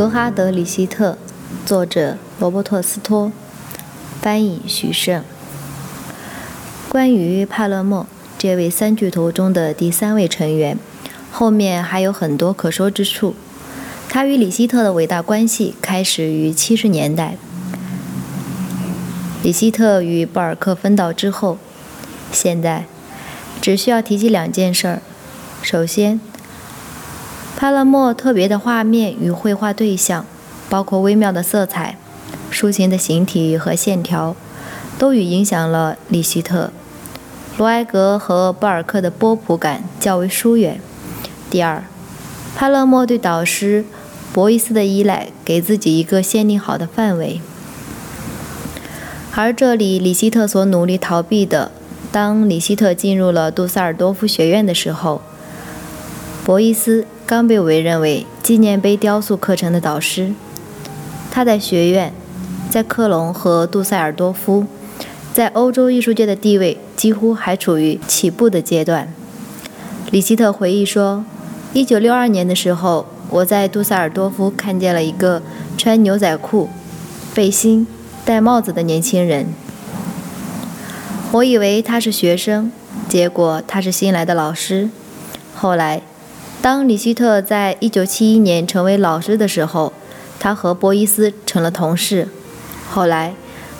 格哈德·里希特，作者罗伯特·斯托，翻译许胜。关于帕勒莫这位三巨头中的第三位成员，后面还有很多可说之处。他与里希特的伟大关系开始于七十年代。里希特与布尔克分道之后，现在只需要提及两件事儿。首先，帕勒莫特别的画面与绘画对象，包括微妙的色彩、抒情的形体和线条，都与影响了里希特。罗埃格和布尔克的波普感较为疏远。第二，帕勒莫对导师博伊斯的依赖，给自己一个限定好的范围。而这里，里希特所努力逃避的，当里希特进入了杜塞尔多夫学院的时候，博伊斯。刚被委任为纪念碑雕塑课程的导师，他在学院、在克隆和杜塞尔多夫，在欧洲艺术界的地位几乎还处于起步的阶段。里希特回忆说：“1962 年的时候，我在杜塞尔多夫看见了一个穿牛仔裤、背心、戴帽子的年轻人。我以为他是学生，结果他是新来的老师。后来。”当里希特在1971年成为老师的时候，他和博伊斯成了同事。后来，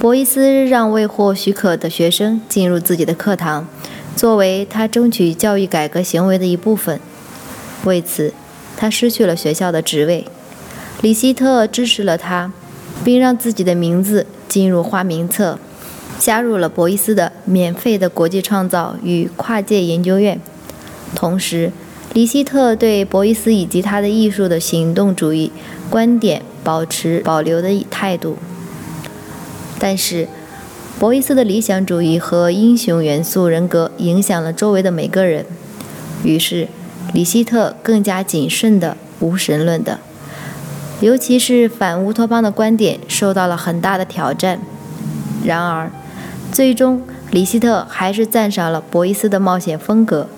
博伊斯让未获许可的学生进入自己的课堂，作为他争取教育改革行为的一部分。为此，他失去了学校的职位。里希特支持了他，并让自己的名字进入花名册，加入了博伊斯的免费的国际创造与跨界研究院。同时，里希特对博伊斯以及他的艺术的行动主义观点保持保留的态度，但是，博伊斯的理想主义和英雄元素人格影响了周围的每个人，于是，里希特更加谨慎的无神论的，尤其是反乌托邦的观点受到了很大的挑战。然而，最终，里希特还是赞赏了博伊斯的冒险风格。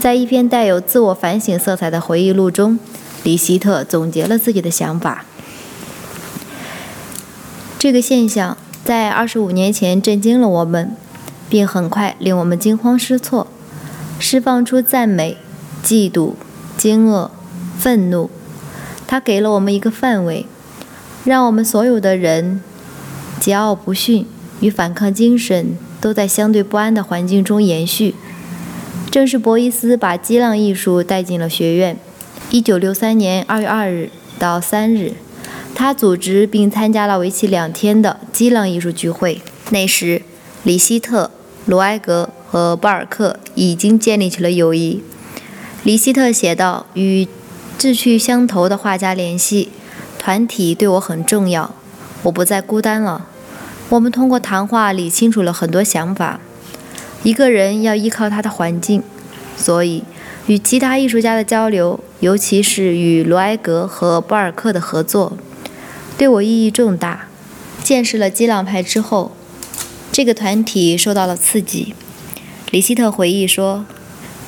在一篇带有自我反省色彩的回忆录中，里希特总结了自己的想法。这个现象在二十五年前震惊了我们，并很快令我们惊慌失措，释放出赞美、嫉妒、惊愕、愤怒。它给了我们一个范围，让我们所有的人桀骜不驯与反抗精神都在相对不安的环境中延续。正是博伊斯把激浪艺术带进了学院。一九六三年二月二日到三日，他组织并参加了为期两天的激浪艺术聚会。那时，里希特、罗埃格和巴尔克已经建立起了友谊。里希特写道：“与志趣相投的画家联系，团体对我很重要。我不再孤单了。我们通过谈话理清楚了很多想法。”一个人要依靠他的环境，所以与其他艺术家的交流，尤其是与罗埃格和波尔克的合作，对我意义重大。见识了激浪派之后，这个团体受到了刺激。里希特回忆说：“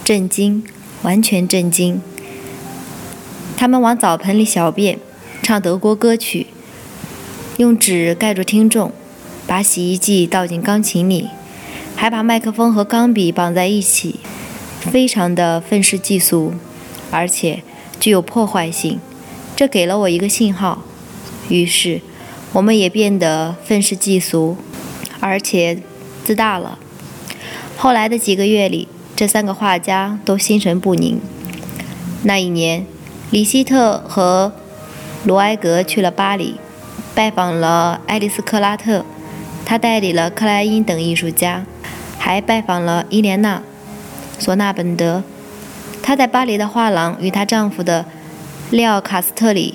震惊，完全震惊。他们往澡盆里小便，唱德国歌曲，用纸盖住听众，把洗衣剂倒进钢琴里。”还把麦克风和钢笔绑在一起，非常的愤世嫉俗，而且具有破坏性。这给了我一个信号，于是我们也变得愤世嫉俗，而且自大了。后来的几个月里，这三个画家都心神不宁。那一年，里希特和罗埃格去了巴黎，拜访了爱丽丝·克拉特。他代理了克莱因等艺术家，还拜访了伊莲娜·索纳本德。她在巴黎的画廊与她丈夫的利奥·卡斯特里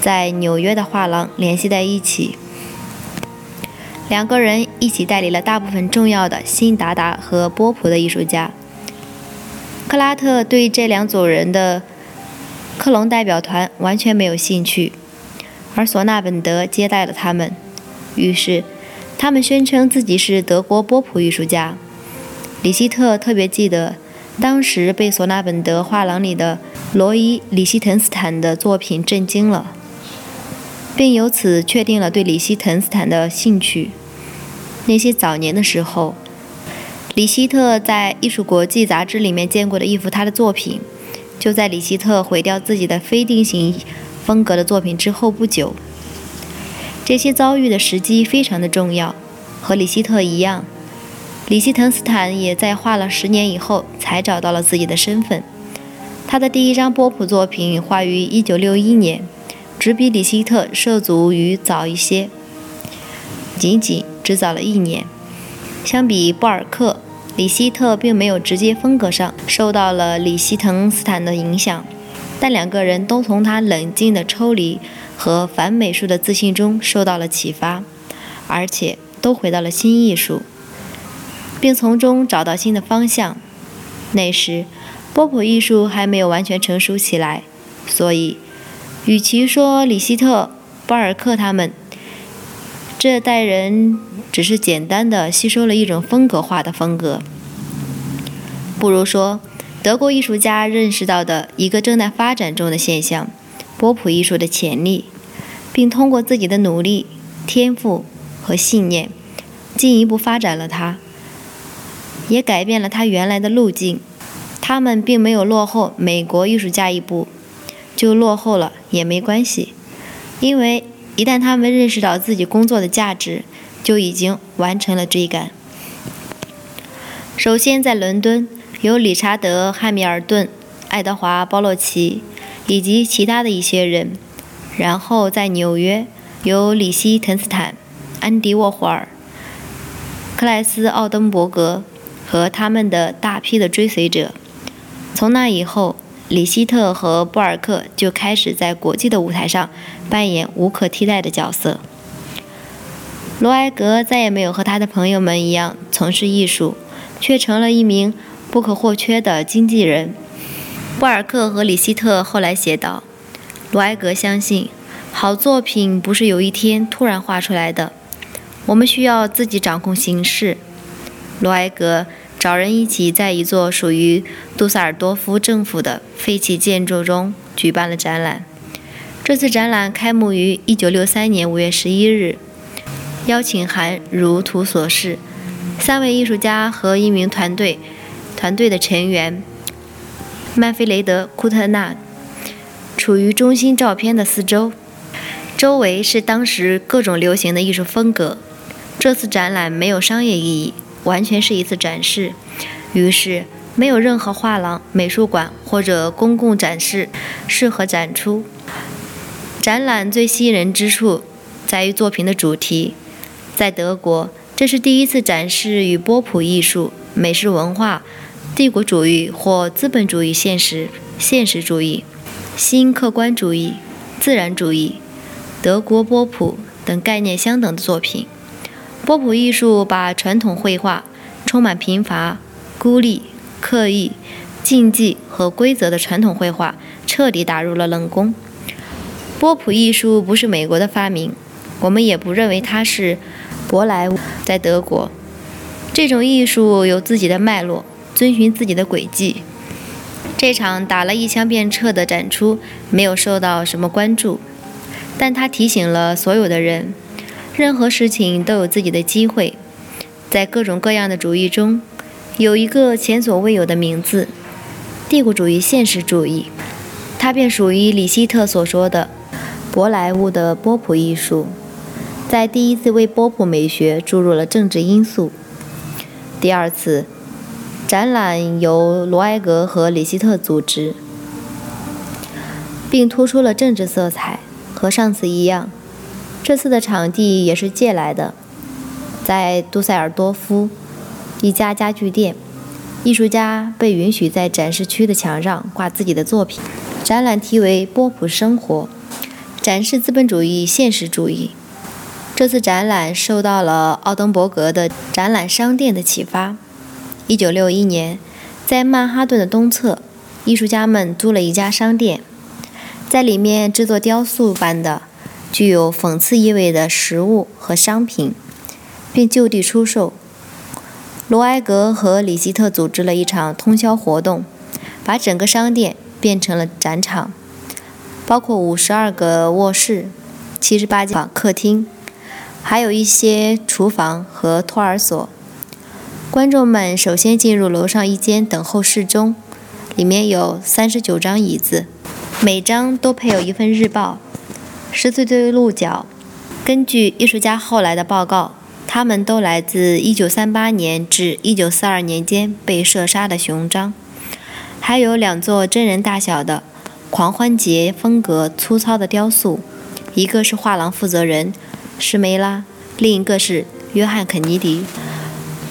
在纽约的画廊联系在一起，两个人一起代理了大部分重要的新达达和波普的艺术家。克拉特对这两组人的克隆代表团完全没有兴趣，而索纳本德接待了他们，于是他们宣称自己是德国波普艺术家。里希特特别记得。当时被索纳本德画廊里的罗伊·里希滕斯坦的作品震惊了，并由此确定了对里希滕斯坦的兴趣。那些早年的时候，里希特在《艺术国际》杂志里面见过的一幅他的作品，就在里希特毁掉自己的非定型风格的作品之后不久。这些遭遇的时机非常的重要，和里希特一样。里希滕斯坦也在画了十年以后才找到了自己的身份。他的第一张波普作品画于1961年，只比里希特涉足于早一些，仅仅只早了一年。相比布尔克，里希特并没有直接风格上受到了里希滕斯坦的影响，但两个人都从他冷静的抽离和反美术的自信中受到了启发，而且都回到了新艺术。并从中找到新的方向。那时，波普艺术还没有完全成熟起来，所以，与其说里希特、巴尔克他们这代人只是简单的吸收了一种风格化的风格，不如说，德国艺术家认识到的一个正在发展中的现象——波普艺术的潜力，并通过自己的努力、天赋和信念，进一步发展了它。也改变了他原来的路径。他们并没有落后美国艺术家一步，就落后了也没关系，因为一旦他们认识到自己工作的价值，就已经完成了追赶。首先，在伦敦有理查德·汉密尔顿、爱德华·鲍洛奇以及其他的一些人；然后在纽约有里希·滕斯坦、安迪·沃霍尔、克莱斯·奥登伯格。和他们的大批的追随者。从那以后，里希特和布尔克就开始在国际的舞台上扮演无可替代的角色。罗埃格再也没有和他的朋友们一样从事艺术，却成了一名不可或缺的经纪人。布尔克和里希特后来写道：“罗埃格相信，好作品不是有一天突然画出来的，我们需要自己掌控形式。”罗埃格。找人一起在一座属于杜塞尔多夫政府的废弃建筑中举办了展览。这次展览开幕于1963年5月11日。邀请函如图所示，三位艺术家和一名团队团队的成员曼菲雷德·库特纳处于中心照片的四周，周围是当时各种流行的艺术风格。这次展览没有商业意义。完全是一次展示，于是没有任何画廊、美术馆或者公共展示适合展出。展览最吸引人之处在于作品的主题。在德国，这是第一次展示与波普艺术、美式文化、帝国主义或资本主义现实、现实主义、新客观主义、自然主义、德国波普等概念相等的作品。波普艺术把传统绘画充满贫乏、孤立、刻意、禁忌和规则的传统绘画彻底打入了冷宫。波普艺术不是美国的发明，我们也不认为它是舶来。在德国，这种艺术有自己的脉络，遵循自己的轨迹。这场打了一枪便撤的展出没有受到什么关注，但它提醒了所有的人。任何事情都有自己的机会，在各种各样的主义中，有一个前所未有的名字——帝国主义现实主义，它便属于里希特所说的“舶来物”的波普艺术，在第一次为波普美学注入了政治因素。第二次展览由罗埃格和里希特组织，并突出了政治色彩，和上次一样。这次的场地也是借来的。在杜塞尔多夫一家家具店，艺术家被允许在展示区的墙上挂自己的作品。展览题为“波普生活”，展示资本主义现实主义。这次展览受到了奥登伯格的展览商店的启发。1961年，在曼哈顿的东侧，艺术家们租了一家商店，在里面制作雕塑般的、具有讽刺意味的食物和商品。并就地出售。罗埃格和里希特组织了一场通宵活动，把整个商店变成了展场，包括五十二个卧室、七十八间客厅，还有一些厨房和托儿所。观众们首先进入楼上一间等候室中，里面有三十九张椅子，每张都配有一份日报。十字对鹿角，根据艺术家后来的报告。他们都来自1938年至1942年间被射杀的熊章，还有两座真人大小的狂欢节风格粗糙的雕塑，一个是画廊负责人施梅拉，另一个是约翰肯尼迪。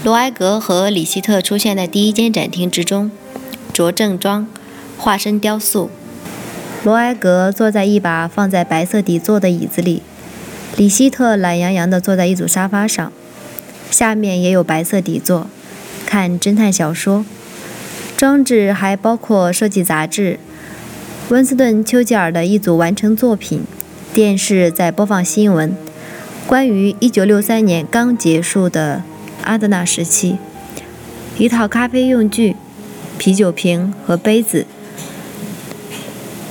罗埃格和里希特出现在第一间展厅之中，着正装，化身雕塑。罗埃格坐在一把放在白色底座的椅子里。李希特懒洋洋地坐在一组沙发上，下面也有白色底座，看侦探小说。装置还包括设计杂志、温斯顿·丘吉尔的一组完成作品。电视在播放新闻，关于1963年刚结束的阿德纳时期。一套咖啡用具、啤酒瓶和杯子。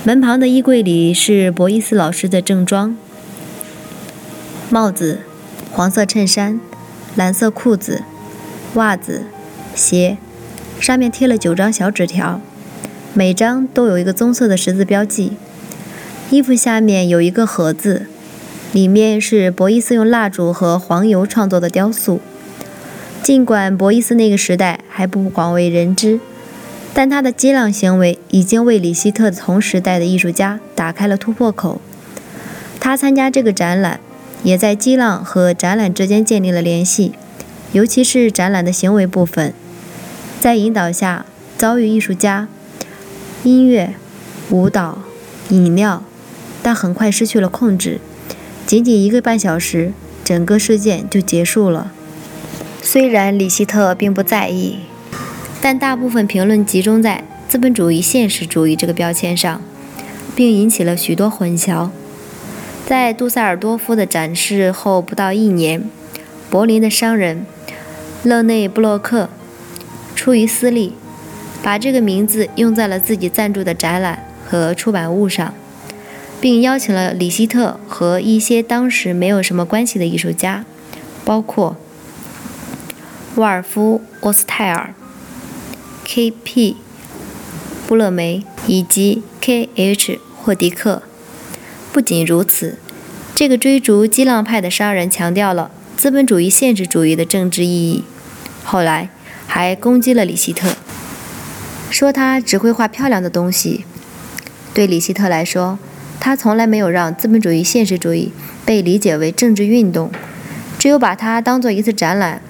门旁的衣柜里是博伊斯老师的正装。帽子、黄色衬衫、蓝色裤子、袜子、鞋，上面贴了九张小纸条，每张都有一个棕色的十字标记。衣服下面有一个盒子，里面是博伊斯用蜡烛和黄油创作的雕塑。尽管博伊斯那个时代还不广为人知，但他的激浪行为已经为里希特同时代的艺术家打开了突破口。他参加这个展览。也在激浪和展览之间建立了联系，尤其是展览的行为部分，在引导下遭遇艺术家、音乐、舞蹈、饮料，但很快失去了控制。仅仅一个半小时，整个事件就结束了。虽然里希特并不在意，但大部分评论集中在“资本主义现实主义”这个标签上，并引起了许多混淆。在杜塞尔多夫的展示后不到一年，柏林的商人勒内布洛克出于私利，把这个名字用在了自己赞助的展览和出版物上，并邀请了里希特和一些当时没有什么关系的艺术家，包括沃尔夫·沃斯泰尔、K.P. 布勒梅以及 K.H. 霍迪克。不仅如此，这个追逐激浪派的商人强调了资本主义现实主义的政治意义。后来还攻击了里希特，说他只会画漂亮的东西。对里希特来说，他从来没有让资本主义现实主义被理解为政治运动，只有把它当做一次展览，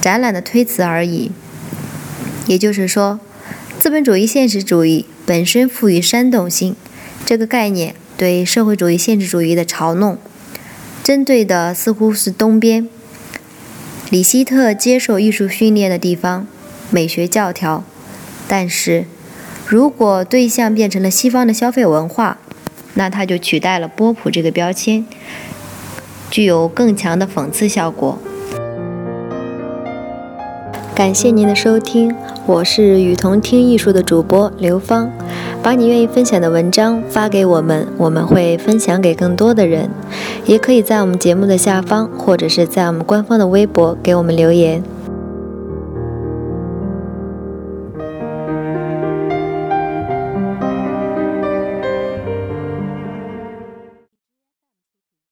展览的推辞而已。也就是说，资本主义现实主义本身赋予煽动性。这个概念对社会主义现实主义的嘲弄，针对的似乎是东边。里希特接受艺术训练的地方，美学教条。但是，如果对象变成了西方的消费文化，那它就取代了波普这个标签，具有更强的讽刺效果。感谢您的收听，我是雨桐听艺术的主播刘芳。把你愿意分享的文章发给我们，我们会分享给更多的人。也可以在我们节目的下方，或者是在我们官方的微博给我们留言。